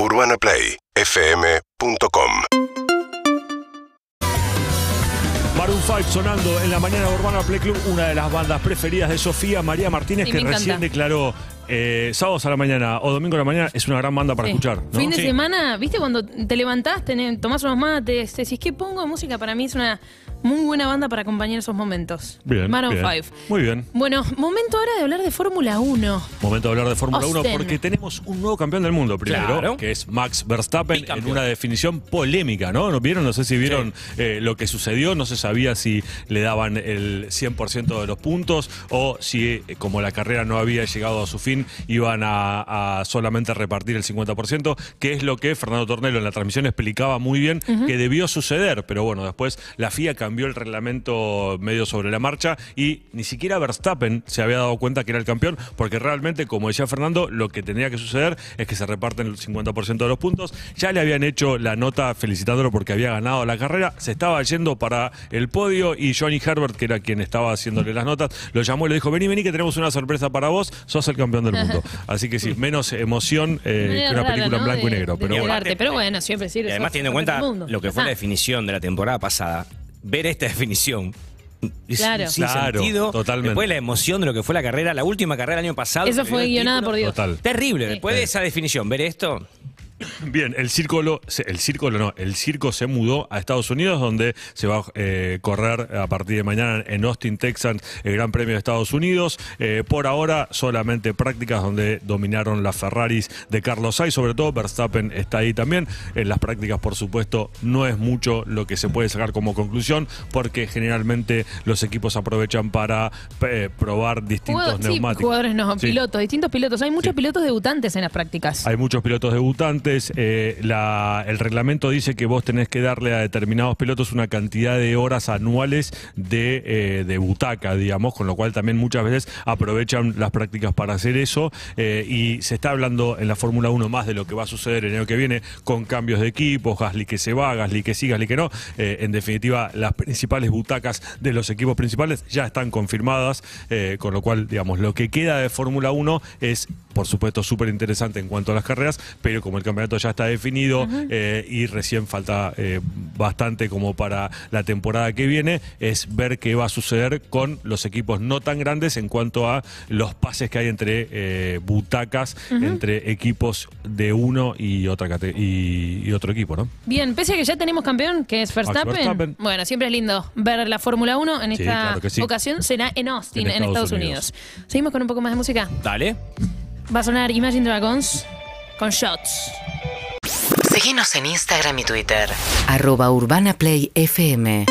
UrbanaPlayFM.com Maroon 5 sonando en la mañana de Urbana Play Club, una de las bandas preferidas de Sofía María Martínez, Sí, que me encanta. recién declaró eh, sábados a la mañana o domingo a la mañana, es una gran banda para Sí. escuchar. ¿no? Fin de Sí. semana, ¿viste? Cuando te levantás, tenés- tomás unos mates, decís, ¿qué pongo música? Para mí es una muy buena banda para acompañar esos momentos. Bien. Maroon bien. 5. Muy bien. Bueno, momento ahora de hablar de Fórmula 1. Momento de hablar de Fórmula 1 Austin. porque tenemos un nuevo campeón del mundo primero, Claro. que es Max Verstappen en una definición polémica, ¿no? ¿No vieron? No sé si vieron eh, lo que sucedió, no se sabía si le daban el 100% de los puntos o si, eh, como la carrera no había llegado a su fin, iban a, a solamente repartir el 50%, que es lo que Fernando Tornelo en la transmisión explicaba muy bien que debió suceder, pero bueno, después la FIA cambió el reglamento medio sobre la marcha y ni siquiera Verstappen se había dado cuenta que era el campeón, porque realmente, como decía Fernando, lo que tenía que suceder es que se reparten el 50% de los puntos. Ya le habían hecho la nota felicitándolo porque había ganado la carrera, se estaba yendo para el podio y Johnny Herbert, que era quien estaba haciéndole las notas, lo llamó y le dijo, vení, vení, que tenemos una sorpresa para vos, sos el campeón del mundo. Así que sí, menos emoción eh, que una rara, película en ¿no? blanco y negro. de Pero bueno. Pero bueno, siempre sirve. Y además, teniendo en cuenta lo que fue Ah, la definición de la temporada pasada, ver esta definición. es Claro. Sin Claro, sentido. totalmente. Después la emoción de lo que fue la carrera, la última carrera del año pasado. Eso fue guionada por Dios. Total. Terrible. Sí. Después de esa definición, ver esto. Bien, el círculo, el círculo no, el circo se mudó a Estados Unidos, donde se va a eh, correr a partir de mañana en Austin, Texas, el Gran Premio de Estados Unidos. Eh, por ahora, solamente prácticas donde dominaron las Ferraris de Carlos Sainz, sobre todo Verstappen está ahí también. En las prácticas, por supuesto, no es mucho lo que se puede sacar como conclusión, porque generalmente los equipos aprovechan para eh, probar distintos sí, neumáticos. jugadores no, Sí. pilotos, distintos pilotos. Hay muchos Sí. pilotos debutantes en las prácticas. Hay muchos pilotos debutantes. Eh, la- el reglamento dice que vos tenés que darle a determinados pilotos una cantidad de horas anuales de, eh, de butaca, digamos, con lo cual también muchas veces aprovechan las prácticas para hacer eso. eh, y se está hablando en la Fórmula 1 más de lo que va a suceder el año que viene con cambios de equipos, Gasly que se va, Gasly que sí, Gasly que no. Eh, en definitiva, las principales butacas de los equipos principales ya están confirmadas, eh, con lo cual, digamos, lo que queda de Fórmula 1 es, por supuesto, súper interesante en cuanto a las carreras, pero como el campeonato ya está definido eh, y recién falta eh, bastante como para la temporada que viene, es ver qué va a suceder con los equipos no tan grandes en cuanto a los pases que hay entre eh, butacas, entre equipos de uno y, otra cate- y, y otro equipo, ¿no? Bien, pese a que ya tenemos campeón, que es Verstappen. Verstappen. Bueno, siempre es lindo ver la Fórmula 1. En Sí, esta claro sí. ocasión será en Austin, En en, Estados Estados Unidos. Seguimos con un poco más de música. Dale. Va a sonar Imagine Dragons con Shots. Síguenos en Instagram y Twitter. Arroba Urbana Play FM.